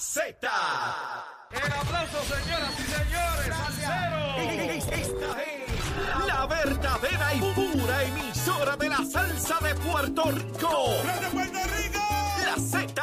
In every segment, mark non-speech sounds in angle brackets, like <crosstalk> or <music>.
Z. El aplauso, señoras y señores, al Esta es la verdadera y pura emisora de la salsa de Puerto Rico. de Puerto Rico! La Z.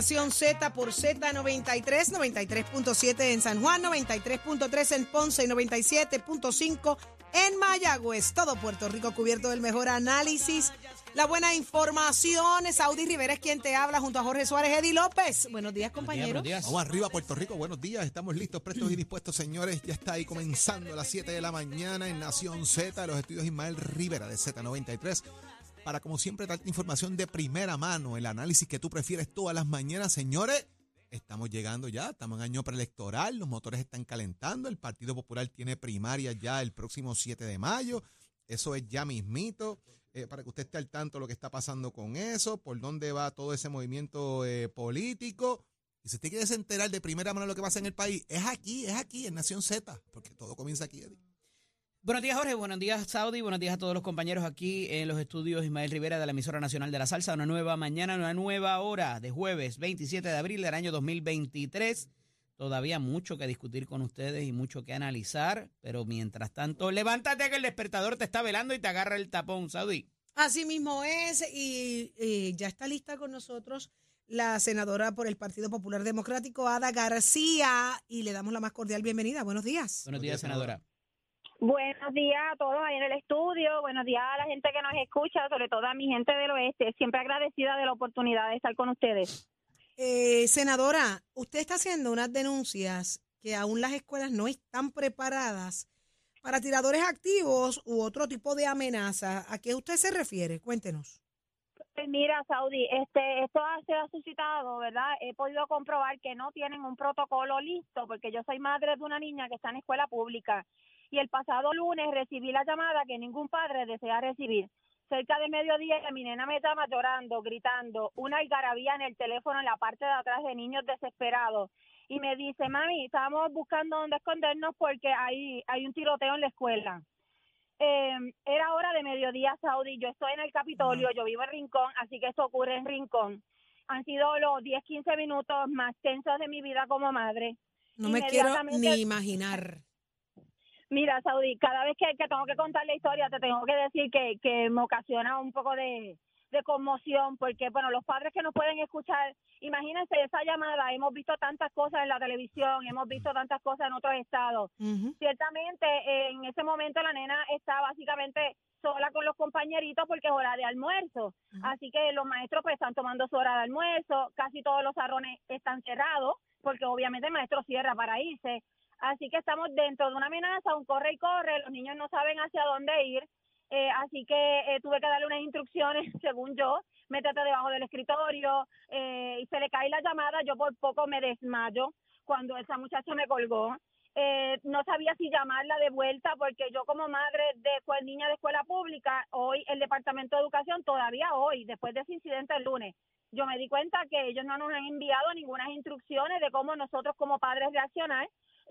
Nación Z por Z93, 93.7 en San Juan, 93.3 en Ponce y 97.5 en Mayagüez. Todo Puerto Rico cubierto del mejor análisis, la buena información. Saudi Rivera es quien te habla junto a Jorge Suárez, Eddie López. Buenos días, compañeros. Vamos arriba, Puerto Rico. Buenos días. Estamos listos, prestos y dispuestos, señores. Ya está ahí comenzando a las 7 de la mañana en Nación Z, los estudios Ismael Rivera de Z93. Para, como siempre, darte información de primera mano, el análisis que tú prefieres todas las mañanas, señores. Estamos llegando ya, estamos en año preelectoral, los motores están calentando, el Partido Popular tiene primaria ya el próximo 7 de mayo, eso es ya mismito, eh, para que usted esté al tanto de lo que está pasando con eso, por dónde va todo ese movimiento eh, político. Y si usted quiere enterar de primera mano lo que pasa en el país, es aquí, es aquí, en Nación Z, porque todo comienza aquí, Eddie. Buenos días, Jorge. Buenos días, Saudi. Buenos días a todos los compañeros aquí en los estudios Ismael Rivera de la emisora nacional de la salsa. Una nueva mañana, una nueva hora de jueves 27 de abril del año 2023. Todavía mucho que discutir con ustedes y mucho que analizar, pero mientras tanto, levántate que el despertador te está velando y te agarra el tapón, Saudi. Así mismo es, y, y ya está lista con nosotros la senadora por el Partido Popular Democrático, Ada García, y le damos la más cordial bienvenida. Buenos días. Buenos días, senadora. Buenos días a todos ahí en el estudio, buenos días a la gente que nos escucha, sobre todo a mi gente del oeste, siempre agradecida de la oportunidad de estar con ustedes. Eh, senadora, usted está haciendo unas denuncias que aún las escuelas no están preparadas para tiradores activos u otro tipo de amenaza. ¿A qué usted se refiere? Cuéntenos. Pues mira, Saudi, este, esto ha- se ha suscitado, ¿verdad? He podido comprobar que no tienen un protocolo listo, porque yo soy madre de una niña que está en escuela pública y el pasado lunes recibí la llamada que ningún padre desea recibir. Cerca de mediodía mi nena me llama llorando, gritando, una algarabía en el teléfono en la parte de atrás de niños desesperados y me dice, mami, estamos buscando dónde escondernos porque hay, hay un tiroteo en la escuela. Eh, era hora de mediodía, Saudi. Yo estoy en el Capitolio, yo vivo en Rincón, así que esto ocurre en Rincón. Han sido los 10, 15 minutos más tensos de mi vida como madre. No me quiero ni imaginar. Mira, Saudi, cada vez que, que tengo que contar la historia, te tengo que decir que, que me ocasiona un poco de, de conmoción, porque, bueno, los padres que nos pueden escuchar, imagínense esa llamada, hemos visto tantas cosas en la televisión, hemos visto tantas cosas en otros estados. Ciertamente, en ese momento la nena está básicamente sola con los compañeritos porque es hora de almuerzo. Así que los maestros pues están tomando su hora de almuerzo, casi todos los salones están cerrados porque obviamente el maestro cierra para irse. Así que estamos dentro de una amenaza, un corre y corre, los niños no saben hacia dónde ir. Eh, así que eh, tuve que darle unas instrucciones, <laughs> según yo, métete debajo del escritorio eh, y se le cae la llamada, yo por poco me desmayo cuando esa muchacha me colgó. Eh, no sabía si llamarla de vuelta porque yo como madre de niña de escuela pública, hoy el Departamento de Educación, todavía hoy, después de ese incidente el lunes, yo me di cuenta que ellos no nos han enviado ninguna instrucciones de cómo nosotros como padres reaccionar,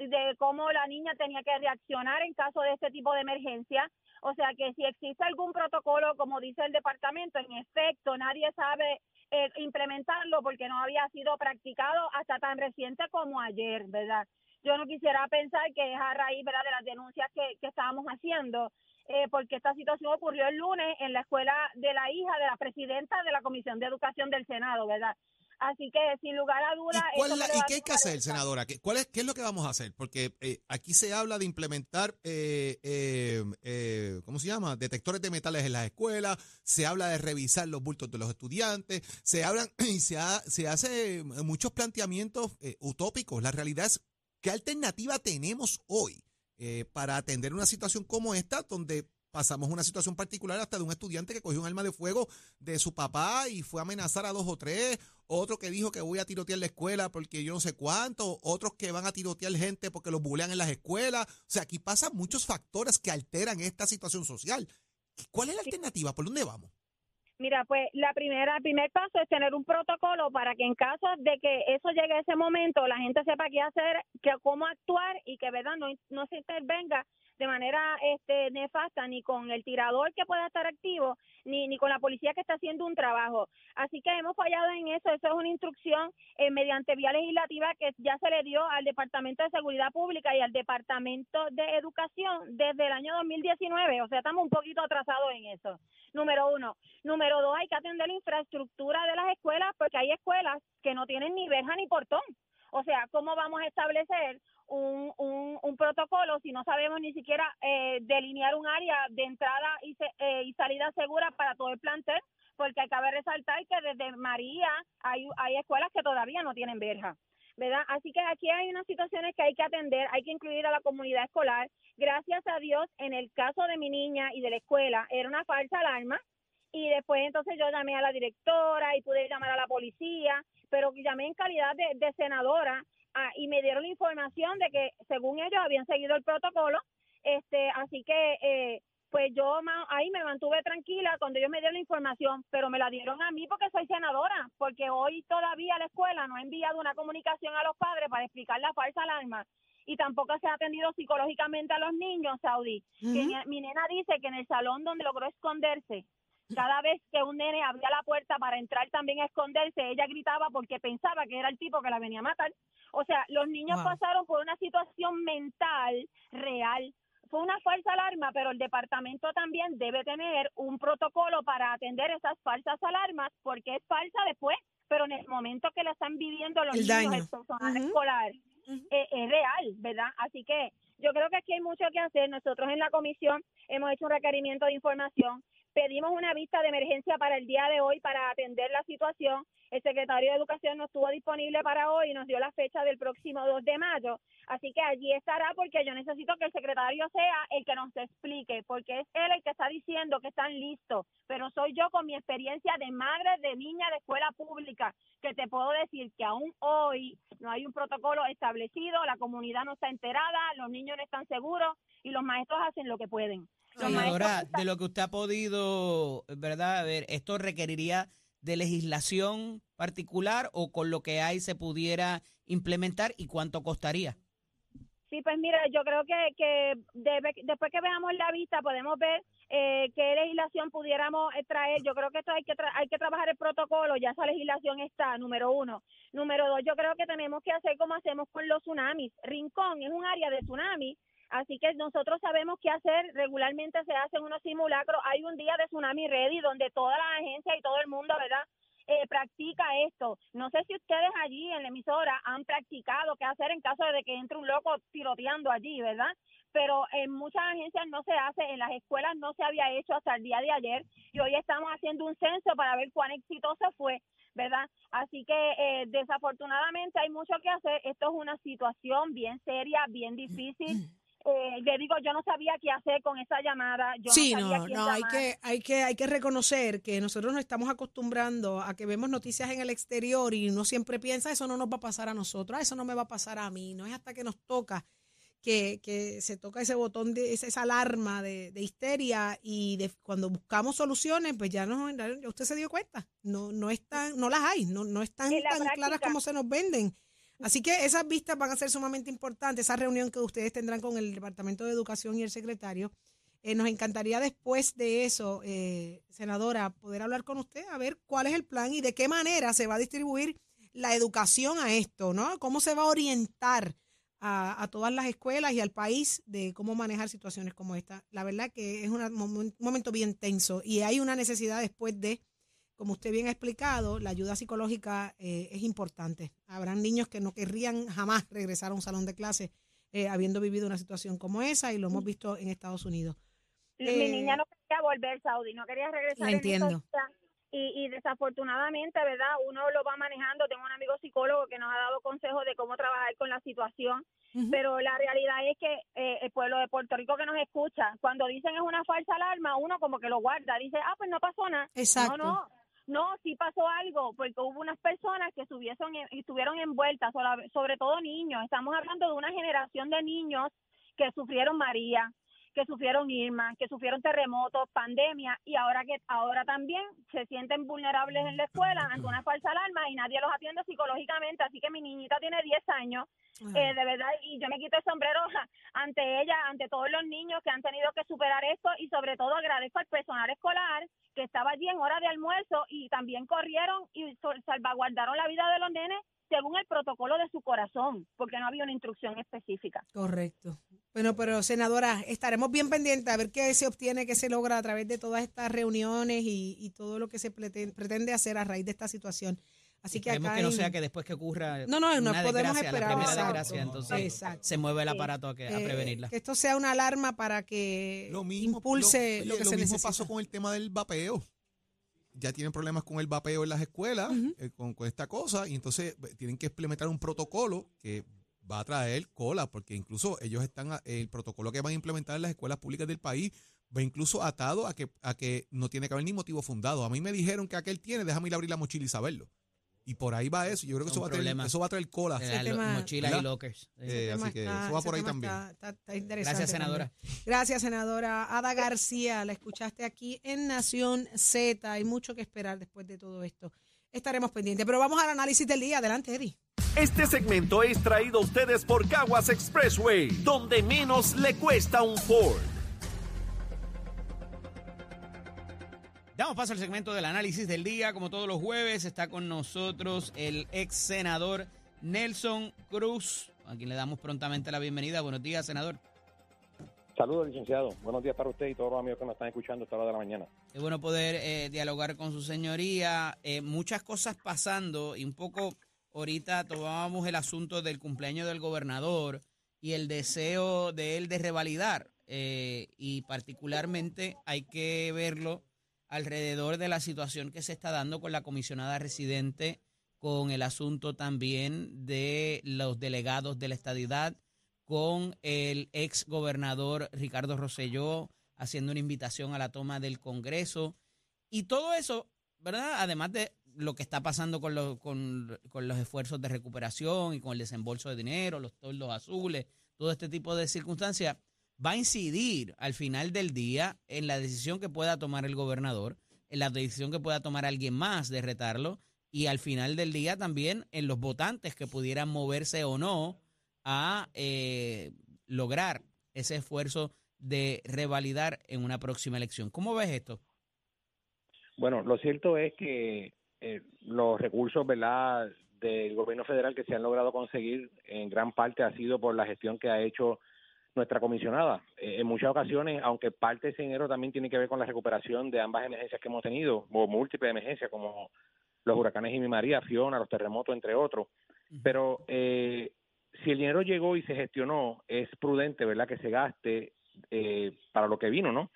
de cómo la niña tenía que reaccionar en caso de este tipo de emergencia. O sea que si existe algún protocolo, como dice el departamento, en efecto, nadie sabe eh, implementarlo porque no había sido practicado hasta tan reciente como ayer, ¿verdad? Yo no quisiera pensar que es a raíz ¿verdad? de las denuncias que, que estábamos haciendo, eh, porque esta situación ocurrió el lunes en la escuela de la hija de la presidenta de la Comisión de Educación del Senado, ¿verdad? Así que, sin lugar a dudas... ¿Y, cuál la- y qué hay que hacer, senadora? ¿Qué, cuál es, ¿Qué es lo que vamos a hacer? Porque eh, aquí se habla de implementar, eh, eh, eh, ¿cómo se llama? Detectores de metales en las escuelas, se habla de revisar los bultos de los estudiantes, se hablan <clears throat> y se, ha- se hace muchos planteamientos eh, utópicos. La realidad es, ¿qué alternativa tenemos hoy eh, para atender una situación como esta, donde pasamos una situación particular hasta de un estudiante que cogió un arma de fuego de su papá y fue a amenazar a dos o tres, otro que dijo que voy a tirotear la escuela porque yo no sé cuánto, otros que van a tirotear gente porque los bulean en las escuelas. O sea, aquí pasan muchos factores que alteran esta situación social. ¿Cuál es la alternativa? ¿Por dónde vamos? Mira, pues la primera, el primer paso es tener un protocolo para que en caso de que eso llegue a ese momento, la gente sepa qué hacer, que, cómo actuar y que verdad no, no se intervenga de manera este, nefasta ni con el tirador que pueda estar activo, ni, ni con la policía que está haciendo un trabajo. Así que hemos fallado en eso. Eso es una instrucción eh, mediante vía legislativa que ya se le dio al Departamento de Seguridad Pública y al Departamento de Educación desde el año 2019. O sea, estamos un poquito atrasados en eso. Número uno. Número dos, hay que atender la infraestructura de las escuelas porque hay escuelas que no tienen ni verja ni portón. O sea, ¿cómo vamos a establecer un, un, protocolo si no sabemos ni siquiera eh, delinear un área de entrada y, se- eh, y salida segura para todo el plantel? Porque que resaltar que desde María hay, hay escuelas que todavía no tienen verja. ¿verdad? Así que aquí hay unas situaciones que hay que atender, hay que incluir a la comunidad escolar. Gracias a Dios, en el caso de mi niña y de la escuela, era una falsa alarma y después entonces yo llamé a la directora y pude llamar a la policía, pero llamé en calidad de senadora ah, y me dieron la información de que según ellos habían seguido el protocolo, este, así que eh, pues yo ahí me mantuve tranquila cuando ellos me dieron la información, pero me la dieron a mí porque soy senadora, porque hoy todavía la escuela no ha enviado una comunicación a los padres para explicar la falsa alarma y tampoco se ha atendido psicológicamente a los niños, Saudi. Que mi nena dice que en el salón donde logró esconderse, cada vez que un nene abría la puerta para entrar también a esconderse, ella gritaba porque pensaba que era el tipo que la venía a matar. O sea, los niños Wow. pasaron por una situación mental real. Fue una falsa alarma, pero el departamento también debe tener un protocolo para atender esas falsas alarmas, porque es falsa después, pero en el momento que la están viviendo los El niños, daño. el personal escolar, eh, es real, ¿verdad? Así que yo creo que aquí hay mucho que hacer. Nosotros en la comisión hemos hecho un requerimiento de información. Pedimos una vista de emergencia para el día de hoy para atender la situación. El secretario de Educación no estuvo disponible para hoy y nos dio la fecha del próximo 2 de mayo. Así que allí estará porque yo necesito que el secretario sea el que nos explique, porque es él el que está diciendo que están listos. Pero soy yo con mi experiencia de madre de niña de escuela pública que te puedo decir que aún hoy no hay un protocolo establecido, la comunidad no está enterada, los niños no están seguros y los maestros hacen lo que pueden. Senadora, de lo que usted ha podido, ¿verdad? A ver, ¿esto requeriría de legislación particular o con lo que hay se pudiera implementar y cuánto costaría? Sí, pues mira, yo creo que, que debe- después que veamos la vista podemos ver eh, qué legislación pudiéramos eh, traer. Yo creo que esto hay que tra- hay que trabajar el protocolo, ya esa legislación está, número uno. Número dos, yo creo que tenemos que hacer como hacemos con los tsunamis. Rincón es un área de tsunami, así que nosotros sabemos qué hacer. Regularmente se hacen unos simulacros. Hay un día de tsunami ready donde toda la agencia y todo el mundo, ¿verdad? eh, practica esto. No sé si ustedes allí en la emisora han practicado qué hacer en caso de que entre un loco tiroteando allí, ¿verdad? Pero en muchas agencias no se hace, en las escuelas no se había hecho hasta el día de ayer y hoy estamos haciendo un censo para ver cuán exitoso fue, ¿verdad? Así que eh, desafortunadamente hay mucho que hacer. Esto es una situación bien seria, bien difícil. <clears throat> Eh, le digo, yo no sabía qué hacer con esa llamada. Yo sí, no, sabía no, quién no, hay que, hay que, hay que reconocer que nosotros nos estamos acostumbrando a que vemos noticias en el exterior y uno siempre piensa eso no nos va a pasar a nosotros, "Ah, eso no me va a pasar a mí, no es hasta que nos toca que, que se toca ese botón de esa, esa alarma de, de histeria y de, cuando buscamos soluciones, pues ya no, ya usted se dio cuenta, no, no están, no las hay, no, no están tan claras como se nos venden. Así que esas vistas van a ser sumamente importantes, esa reunión que ustedes tendrán con el Departamento de Educación y el secretario. Eh, nos encantaría después de eso, eh, senadora, poder hablar con usted a ver cuál es el plan y de qué manera se va a distribuir la educación a esto, ¿no? ¿Cómo se va a orientar a, todas las escuelas y al país de cómo manejar situaciones como esta? La verdad que es un momento bien tenso y hay una necesidad después de como usted bien ha explicado, la ayuda psicológica eh, es importante. Habrán niños que no querrían jamás regresar a un salón de clase eh, habiendo vivido una situación como esa y lo hemos visto en Estados Unidos. Mi Eh, niña no quería volver, Saudi, no quería regresar. La entiendo. Y, y desafortunadamente, ¿verdad? Uno lo va manejando. Tengo un amigo psicólogo que nos ha dado consejos de cómo trabajar con la situación. Pero la realidad es que eh, el pueblo de Puerto Rico que nos escucha, cuando dicen es una falsa alarma, uno como que lo guarda. Dice, ah, pues no pasó nada. Exacto. No, no. No, sí pasó algo, porque hubo unas personas que estuvieron envueltas, sobre todo niños. Estamos hablando de una generación de niños que sufrieron María, que sufrieron Irma, que sufrieron terremotos, pandemia y ahora que ahora también se sienten vulnerables en la escuela ante una falsa alarma y nadie los atiende psicológicamente, así que mi niñita tiene 10 años, eh, de verdad, y yo me quito el sombrero ante ella, ante todos los niños que han tenido que superar esto y sobre todo agradezco al personal escolar que estaba allí en hora de almuerzo y también corrieron y salvaguardaron la vida de los nenes según el protocolo de su corazón, porque no había una instrucción específica. Correcto. Bueno, pero senadora, estaremos bien pendientes a ver qué se obtiene, qué se logra a través de todas estas reuniones y, y todo lo que se preten- pretende hacer a raíz de esta situación. Así que acá que no en- sea que después que ocurra No, no, no una podemos desgracia, esperar, la primera exacto. desgracia, entonces Exacto. se mueve el aparato a, que- a eh, prevenirla. que esto sea una alarma para que Lo mismo, impulse lo, que lo se mismo necesita. pasó con el tema del vapeo. Ya tienen problemas con el vapeo en las escuelas, eh, con, con esta cosa, y entonces tienen que implementar un protocolo que va a traer cola, porque incluso ellos están, a- el protocolo que van a implementar en las escuelas públicas del país va incluso atado a que, a que no tiene que haber ni motivo fundado. A mí me dijeron que aquel tiene, déjame ir a abrir la mochila y saberlo. Y por ahí va eso. Yo creo que eso va, a traer, eso va a traer cola. Ese lo- tema- mochilas y lockers. Eh, así que está- eso va por ahí también. Está, está- está interesante Gracias, senadora. también. Gracias, senadora. Ada García, la escuchaste aquí en Nación Z. Hay mucho que esperar después de todo esto. Estaremos pendientes. Pero vamos al análisis del día. Adelante, Eddie. Este segmento es traído a ustedes por Caguas Expressway, donde menos le cuesta un Ford. Damos paso al segmento del análisis del día. Como todos los jueves, está con nosotros el ex senador Nelson Cruz, a quien le damos prontamente la bienvenida. Buenos días, senador. Saludos, licenciado. Buenos días para usted y todos los amigos que nos están escuchando a esta hora de la mañana. Es bueno poder eh, dialogar con su señoría. Eh, muchas cosas pasando y un poco ahorita tomábamos el asunto del cumpleaños del gobernador y el deseo de él de revalidar. Eh, y particularmente hay que verlo alrededor de la situación que se está dando con la comisionada residente, con el asunto también de los delegados de la estadidad, con el ex gobernador Ricardo Rosselló haciendo una invitación a la toma del Congreso. Y todo eso, ¿verdad? Además de lo que está pasando con, los con, con los esfuerzos de recuperación y con el desembolso de dinero, los toldos azules, todo este tipo de circunstancias, va a incidir al final del día en la decisión que pueda tomar el gobernador, en la decisión que pueda tomar alguien más de retarlo y al final del día también en los votantes que pudieran moverse o no a eh, lograr ese esfuerzo de revalidar en una próxima elección. ¿Cómo ves esto? Bueno, lo cierto es que eh, los recursos, ¿verdad?, del gobierno federal que se han logrado conseguir en gran parte ha sido por la gestión que ha hecho nuestra comisionada. Eh, en muchas ocasiones, aunque parte de ese dinero también tiene que ver con la recuperación de ambas emergencias que hemos tenido, o múltiples emergencias como los huracanes Jimmy María, Fiona, los terremotos, entre otros. Pero eh, si el dinero llegó y se gestionó, es prudente, ¿verdad?, que se gaste eh, para lo que vino, ¿no?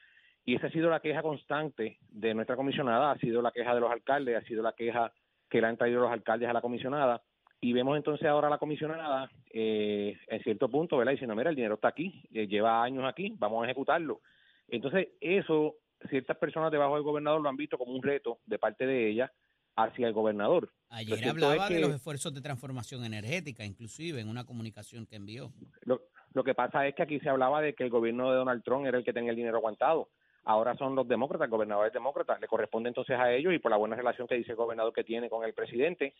Y esa ha sido la queja constante de nuestra comisionada, ha sido la queja de los alcaldes, ha sido la queja que le han traído los alcaldes a la comisionada. Y vemos entonces ahora a la comisionada, eh, en cierto punto, ¿verdad? Diciendo, mira, el dinero está aquí, eh, lleva años aquí, vamos a ejecutarlo. Entonces, eso, ciertas personas debajo del gobernador lo han visto como un reto de parte de ella hacia el gobernador. Ayer hablaba es de los esfuerzos de transformación energética, inclusive en una comunicación que envió. Lo, lo que pasa es que aquí se hablaba de que el gobierno de Donald Trump era el que tenía el dinero aguantado. Ahora son los demócratas, el gobernador es demócrata, le corresponde entonces a ellos y por la buena relación que dice el gobernador que tiene con el presidente,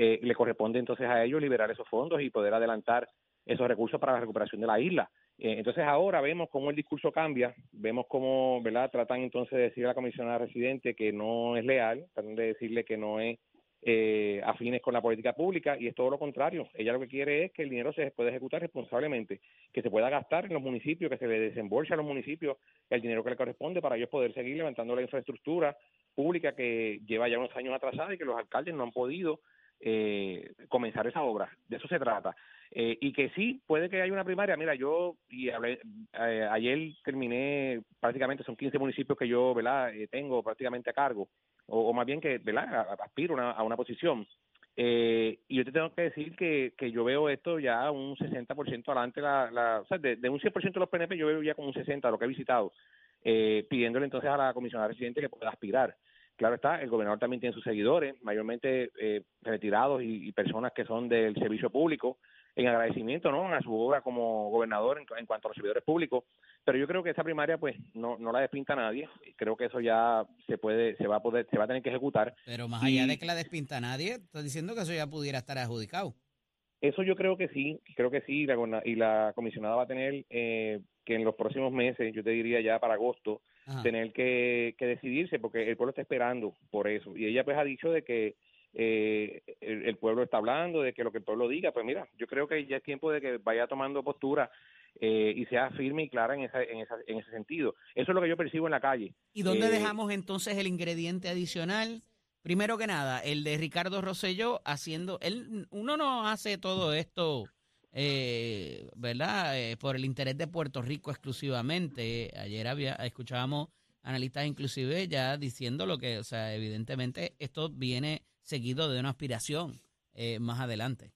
eh, le corresponde entonces a ellos liberar esos fondos y poder adelantar esos recursos para la recuperación de la isla. Eh, entonces ahora vemos cómo el discurso cambia, vemos cómo, ¿verdad? Tratan entonces de decir a la comisionada residente que no es leal, tratan de decirle que no es eh, afines con la política pública y es todo lo contrario. Ella lo que quiere es que el dinero se pueda ejecutar responsablemente, que se pueda gastar en los municipios, que se le desembolse a los municipios el dinero que le corresponde para ellos poder seguir levantando la infraestructura pública que lleva ya unos años atrasada y que los alcaldes no han podido eh, comenzar esa obra. De eso se trata. Eh, y que sí, puede que haya una primaria. Mira, yo y hablé, eh, ayer terminé prácticamente, son 15 municipios que yo ¿verdad? Eh, tengo prácticamente a cargo, o, más bien que ¿verdad? aspiro una, a una posición. Eh, y yo te tengo que decir que, que yo veo esto ya un 60% adelante, la, o sea, de, de un 100% de los PNP yo veo ya como un 60% lo que he visitado, pidiéndole entonces a la comisionada residente que pueda aspirar. Claro está, el gobernador también tiene sus seguidores, mayormente eh, retirados y, y, personas que son del servicio público, en agradecimiento ¿no? a su obra como gobernador en, en, cuanto a los servidores públicos. Pero yo creo que esa primaria pues no, no la despinta nadie. Creo que eso ya se puede, se va a poder, se va a tener que ejecutar. Pero más allá de que la despinta nadie, estás diciendo que eso ya pudiera estar adjudicado. Eso yo creo que sí, creo que sí, la, y la comisionada va a tener eh, que en los próximos meses, yo te diría ya para agosto, Ajá. tener que, que decidirse, porque el pueblo está esperando por eso. Y ella pues ha dicho de que eh, el, el, pueblo está hablando, de que lo que el pueblo diga, pues mira, yo creo que ya es tiempo de que vaya tomando postura eh, y sea firme y clara en, esa, en, esa, en ese sentido. Eso es lo que yo percibo en la calle. ¿Y dónde eh, dejamos entonces el ingrediente adicional? Primero que nada, el de Ricardo Rosselló haciendo, él, uno no hace todo esto, eh, ¿verdad? Eh, por el interés de Puerto Rico exclusivamente. Ayer había, escuchábamos analistas inclusive ya diciendo lo que, o sea, evidentemente esto viene seguido de una aspiración eh, más adelante.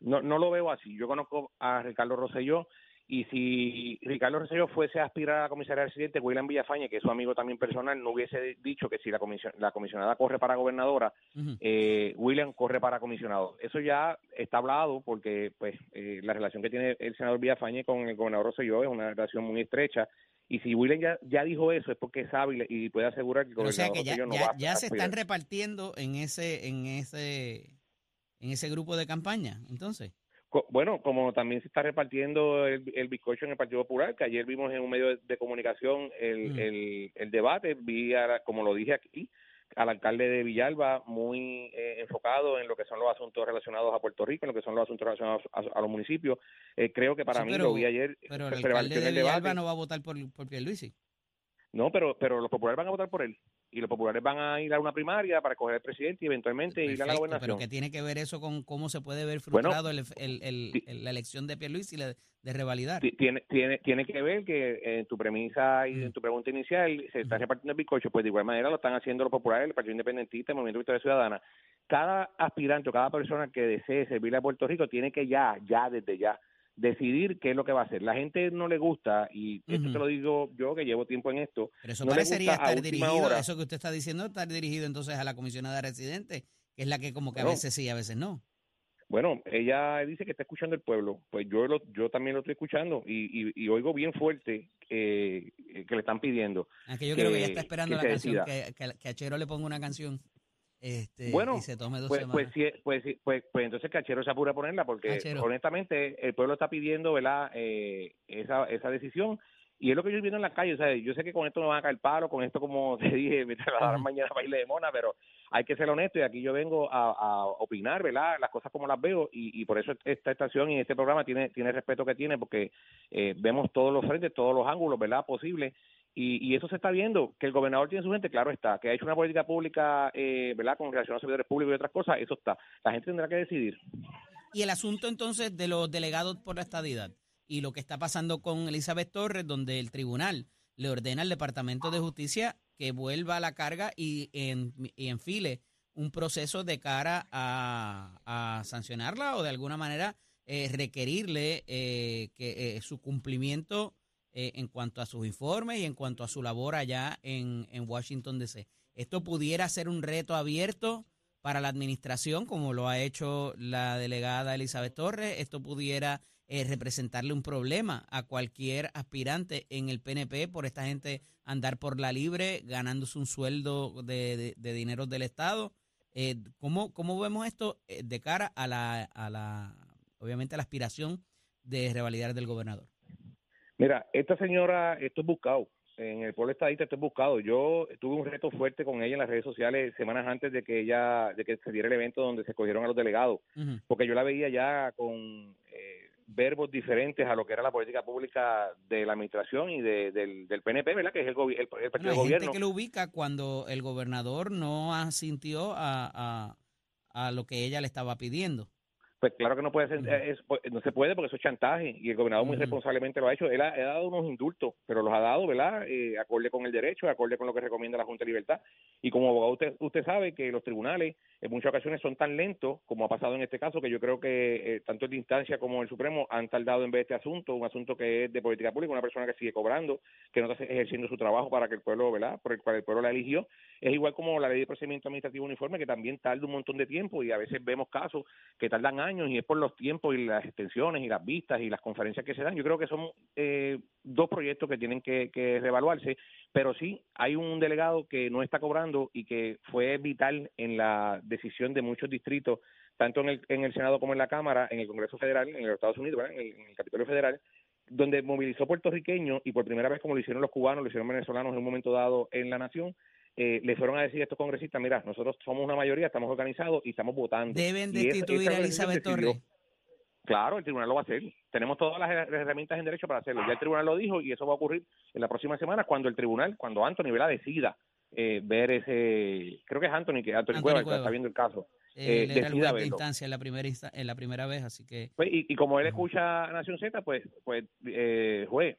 No, no lo veo así. Yo conozco a Ricardo Rosselló y si Ricardo Rosselló fuese a aspirar a la comisaría residente, William Villafañe, que es su amigo también personal, no hubiese dicho que si la, comision la comisionada corre para gobernadora, uh -huh. eh, William corre para comisionado. Eso ya está hablado porque pues eh, la relación que tiene el senador Villafañe con el gobernador Rosselló es una relación muy estrecha y si William ya, ya dijo eso es porque sabe y puede asegurar que el gobernador o sea que ya, no ya, va ya a se están repartiendo en ese en ese en ese grupo de campaña, entonces. Bueno, como también se está repartiendo el, el bizcocho en el Partido Popular, que ayer vimos en un medio de, de comunicación el, mm. el, el, debate, vi, a, como lo dije aquí, al alcalde de Villalba muy eh, enfocado en lo que son los asuntos relacionados a Puerto Rico, en lo que son los asuntos relacionados a, a los municipios. Eh, creo que para sí, mí lo vi ayer. Pero el alcalde de Villalba debate. no va a votar por, por Pierluisi. No, pero, pero los populares van a votar por él y los populares van a ir a una primaria para escoger al presidente y eventualmente Perfecto, ir a la gobernación. Pero ¿qué tiene que ver eso con cómo se puede ver frustrado bueno, el, el, el, la elección de Pierluisi y la de revalidar? Tiene, tiene, tiene que ver que en tu premisa y en tu pregunta inicial se está repartiendo el bizcocho, pues de igual manera lo están haciendo los populares, el Partido Independentista, el Movimiento Victoria Ciudadana. Cada aspirante o cada persona que desee servirle a Puerto Rico tiene que ya, ya desde ya, decidir qué es lo que va a hacer. La gente no le gusta, y uh -huh. esto te lo digo yo que llevo tiempo en esto. Pero eso no parecería estar dirigido, hora. eso que usted está diciendo, estar dirigido entonces a la comisionada residente, que es la que como que bueno, a veces sí, a veces no. Bueno, ella dice que está escuchando el pueblo, pues yo lo, yo también lo estoy escuchando y, y, y oigo bien fuerte eh, que le están pidiendo. Ah, que yo que, creo que ella está esperando la canción, que, que, que, a Chero le ponga una canción este, bueno, y se tome dos pues, semanas. Pues, pues, pues, pues, entonces Cachero se apura a ponerla porque Cachero. honestamente el pueblo está pidiendo ¿verdad? Eh, esa, esa decisión y es lo que yo estoy viendo en la calle, o sea, yo sé que con esto me van a caer palo, con esto como <laughs> te dije, me trasladarán mañana baile de mona, pero hay que ser honesto y aquí yo vengo a, a opinar, ¿verdad? Las cosas como las veo y, y, por eso esta estación y este programa tiene, tiene el respeto que tiene porque eh, vemos todos los frentes, todos los ángulos, ¿verdad? Posible y, y, eso se está viendo, que el gobernador tiene su gente, claro está, que ha hecho una política pública, eh, ¿verdad?, con relación a servidores públicos y otras cosas, eso está. La gente tendrá que decidir. Y el asunto entonces de los delegados por la estadidad y lo que está pasando con Elizabeth Torres, donde el tribunal le ordena al Departamento de Justicia que vuelva a la carga y, en, y enfile un proceso de cara a, a sancionarla o de alguna manera eh, requerirle eh, que eh, su cumplimiento eh, en cuanto a sus informes y en cuanto a su labor allá en, Washington, D.C. Esto pudiera ser un reto abierto para la administración, como lo ha hecho la delegada Elizabeth Torres. Esto pudiera eh, representarle un problema a cualquier aspirante en el PNP por esta gente andar por la libre, ganándose un sueldo de dinero del Estado. Eh, ¿cómo, ¿Cómo vemos esto eh, de cara a la, a la, obviamente, a la aspiración de revalidar del gobernador? Mira, esta señora, esto es buscado. en el pueblo estadista estoy buscado. Yo tuve un reto fuerte con ella en las redes sociales semanas antes de que ella, de que se diera el evento donde se escogieron a los delegados, porque yo la veía ya con eh, verbos diferentes a lo que era la política pública de la administración y de, del, del PNP, ¿verdad? Que es el, el, el partido Bueno, de gobierno. gente que lo ubica cuando el gobernador no asintió a, a, a lo que ella le estaba pidiendo. Pues claro que no puede ser, eh, es- pues, no se puede porque eso es chantaje y el gobernador muy responsablemente lo ha hecho. Él ha, ha dado unos indultos, pero los ha dado, ¿verdad? Eh, acorde con el derecho, acorde con lo que recomienda la Junta de Libertad. Y como abogado usted, usted sabe que los tribunales en muchas ocasiones son tan lentos, como ha pasado en este caso, que yo creo que eh, tanto el de instancia como el Supremo han tardado en ver este asunto, un asunto que es de política pública, una persona que sigue cobrando, que no está ejerciendo su trabajo para que el pueblo, ¿verdad? Por el cual el pueblo la eligió. Es igual como la ley de procedimiento administrativo uniforme, que también tarda un montón de tiempo y a veces vemos casos que tardan años y es por los tiempos y las extensiones y las vistas y las conferencias que se dan. Yo creo que son eh, dos proyectos que tienen que, que reevaluarse, pero sí hay un delegado que no está cobrando y que fue vital en la decisión de muchos distritos, tanto en el, en el Senado como en la Cámara, en el Congreso Federal, en los Estados Unidos, en el, en el Capitolio Federal, donde movilizó puertorriqueños y por primera vez como lo hicieron los cubanos, lo hicieron venezolanos en un momento dado en la nación, eh, le fueron a decir a estos congresistas, mira, nosotros somos una mayoría, estamos organizados y estamos votando. Deben esa- destituir esa a Elizabeth Torres. Claro, el tribunal lo va a hacer. Tenemos todas las her- herramientas en derecho para hacerlo. Ya el tribunal lo dijo y eso va a ocurrir en la próxima semana cuando el tribunal, cuando Anthony Vela decida eh, ver ese, creo que es Anthony, que Anthony, Anthony Cueva, Cueva. está viendo el caso. Eh, él era el de instancia en la primera insta- en la primera vez, así que Pues, y, y como él escucha a Nación Z, pues, pues eh, juez,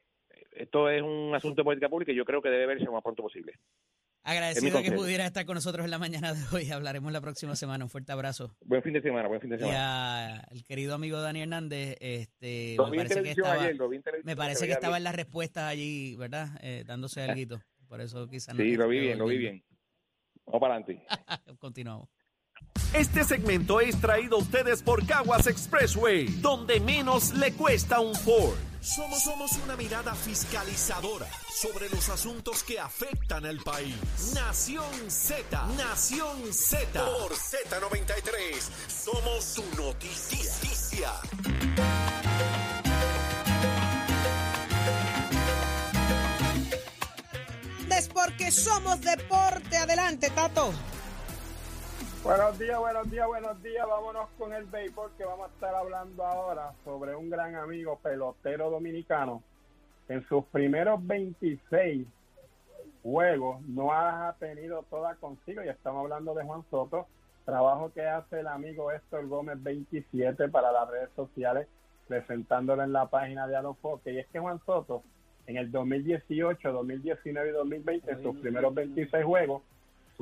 esto es un asunto de política pública y yo creo que debe verse lo más pronto posible. Agradecido de que pudiera estar con nosotros en la mañana de hoy. Hablaremos la próxima semana. Un fuerte abrazo. Buen fin de semana, buen fin de Y semana. al querido amigo Dani Hernández, este, me parece que estaba, ayer, en televisión, me se parece que veía estaba en bien. las respuestas allí, ¿verdad? Eh, dándose <laughs> algo. Por eso quizás no Sí, lo vi bien, lo vi bien. Vamos para adelante. <laughs> Continuamos. Este segmento es traído a ustedes por Caguas Expressway, donde menos le cuesta un Ford. Somos, somos una mirada fiscalizadora sobre los asuntos que afectan al país. Nación Z, Nación Z. Por Z93, somos su noticia. Es porque somos deporte. Adelante, Tato. Buenos días, buenos días, buenos días. Vámonos con el béisbol que vamos a estar hablando ahora sobre un gran amigo pelotero dominicano. En sus primeros 26 juegos no ha tenido toda consigo y estamos hablando de Juan Soto. Trabajo que hace el amigo Héctor Gómez 27 para las redes sociales presentándolo en la página de Alofoque. Y es que Juan Soto en el 2018, 2019 y 2020, en sus primeros 26 juegos,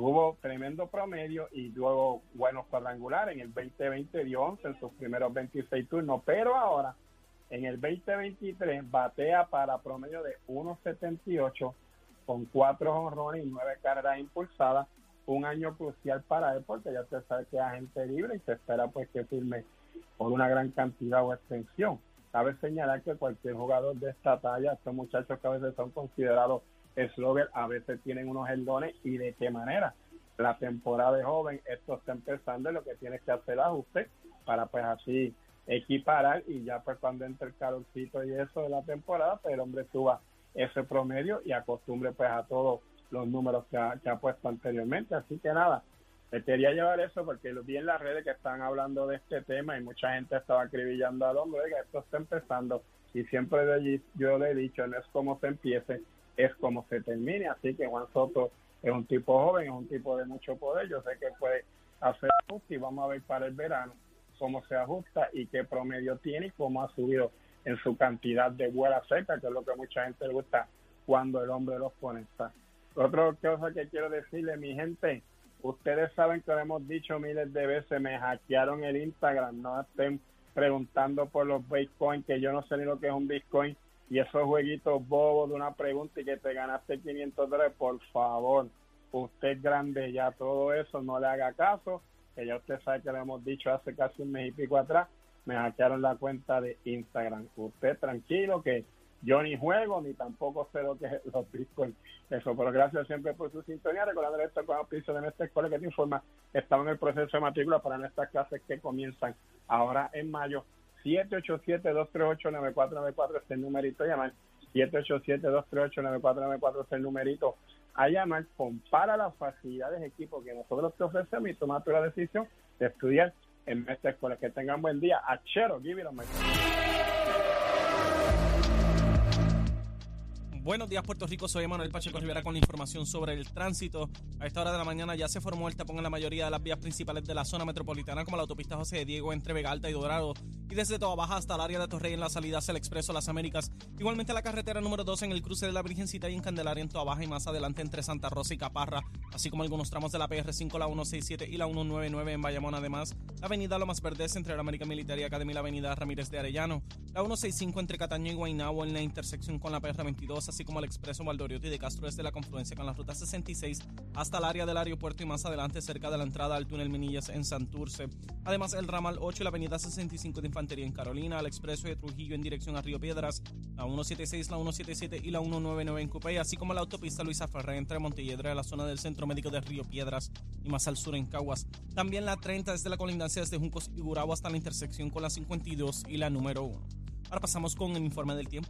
tuvo tremendo promedio y luego buenos cuadrangulares. En el 2020 dio 11 en sus primeros 26 turnos, pero ahora en el 2023 batea para promedio de 1.78 con cuatro honrones y nueve carreras impulsadas. Un año crucial para él porque ya usted sabe que es agente libre y se espera pues que firme por una gran cantidad o extensión. Cabe señalar que cualquier jugador de esta talla, estos muchachos que a veces son considerados slogger, a veces tienen unos eldones y de qué manera. La temporada de joven, esto está empezando y lo que tienes que hacer es ajuste para pues así equiparar y ya pues cuando entre el calorcito y eso de la temporada, pues el hombre suba ese promedio y acostumbre pues a todos los números que ha, puesto anteriormente. Así que nada, me quería llevar eso porque vi en las redes que están hablando de este tema y mucha gente estaba acribillando al hombre, oiga, esto está empezando y siempre de allí yo le he dicho, no es como se empiece, es como se termine, así que Juan Soto es un tipo joven, es un tipo de mucho poder, yo sé que puede hacer ajuste y vamos a ver para el verano cómo se ajusta y qué promedio tiene y cómo ha subido en su cantidad de vuela seca, que es lo que mucha gente le gusta cuando el hombre los conecta. Otra cosa que quiero decirle, mi gente, ustedes saben que lo hemos dicho miles de veces, me hackearon el Instagram, no estén preguntando por los Bitcoin, que yo no sé ni lo que es un Bitcoin, y esos jueguitos bobos de una pregunta y que te ganaste 500 dólares, por favor, usted grande ya, todo eso, no le haga caso, que ya usted sabe que lo hemos dicho hace casi un mes y pico atrás, me hackearon la cuenta de Instagram. Usted tranquilo que yo ni juego ni tampoco sé lo que es los bitcoins. Eso, pero gracias siempre por su sintonía. Recordando esto con auspicio de nuestra escuela que te informa, estamos en el proceso de matrícula para nuestras clases que comienzan ahora en mayo. 787-238-9494 este numerito llamar 787-238-9494 es el numerito a llamar, compara las facilidades de equipo que nosotros te ofrecemos y toma tu la decisión de estudiar en nuestra escuela. Que tengan buen día. Achero, give it a Buenos días, Puerto Rico. Soy Manuel Pacheco Rivera con la información sobre el tránsito. A esta hora de la mañana ya se formó el tapón en la mayoría de las vías principales de la zona metropolitana, como la autopista José de Diego entre Vega Alta y Dorado, y desde Toa Baja hasta el área de Torrey en la salida hacia el Expreso Las Américas. Igualmente la carretera número 2 en el cruce de la Virgencita y en Candelaria en Toa Baja y más adelante entre Santa Rosa y Caparra, así como algunos tramos de la PR5, la 167 y la 199 en Bayamón. Además, la avenida Lomas Verdes entre la América Militar y Academia y la avenida Ramírez de Arellano, la 165 entre Cataño y Guaynabo en la intersección con la PR22, así como el Expreso Valdoriotti de Castro desde la confluencia con la ruta 66 hasta el área del aeropuerto y más adelante cerca de la entrada al túnel Minillas en Santurce. Además, el ramal 8 y la avenida 65 de Infantería en Carolina, el expreso de Trujillo en dirección a Río Piedras, la 176, la 177 y la 199 en Cupey, así como la autopista Luisa Ferrer entre Montelledra de la zona del Centro Médico de Río Piedras y más al sur en Caguas. También la 30 desde la colindancia desde Juncos y Gurabo hasta la intersección con la 52 y la número 1. Ahora pasamos con el informe del tiempo.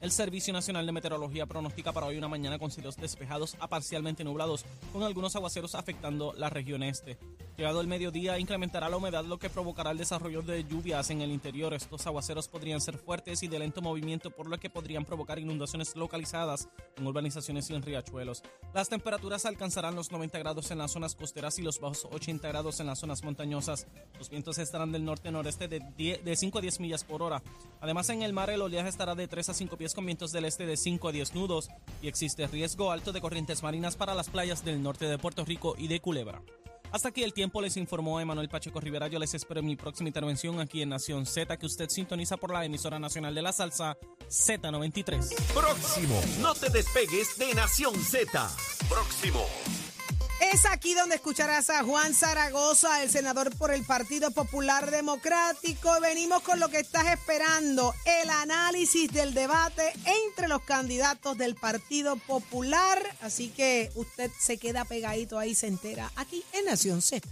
El Servicio Nacional de Meteorología pronostica para hoy una mañana con cielos despejados a parcialmente nublados, con algunos aguaceros afectando la región este. Llegado el mediodía, incrementará la humedad, lo que provocará el desarrollo de lluvias en el interior. Estos aguaceros podrían ser fuertes y de lento movimiento, por lo que podrían provocar inundaciones localizadas en urbanizaciones y en riachuelos. Las temperaturas alcanzarán los 90 grados en las zonas costeras y los bajos 80 grados en las zonas montañosas. Los vientos estarán del norte-noreste de, de 5 a 10 millas por hora. Además, en el mar el oleaje estará de 3 a 5 pies con vientos del este de 5 a 10 nudos y existe riesgo alto de corrientes marinas para las playas del norte de Puerto Rico y de Culebra. Hasta aquí el tiempo les informó Emanuel Pacheco Rivera. Yo les espero en mi próxima intervención aquí en Nación Z, que usted sintoniza por la emisora nacional de la salsa Z93. Próximo. No te despegues de Nación Z. Próximo. Es aquí donde escucharás a Juan Zaragoza, el senador por el Partido Popular Democrático. Venimos con lo que estás esperando, el análisis del debate entre los candidatos del Partido Popular. Así que usted se queda pegadito ahí, se entera, aquí en Nación Z.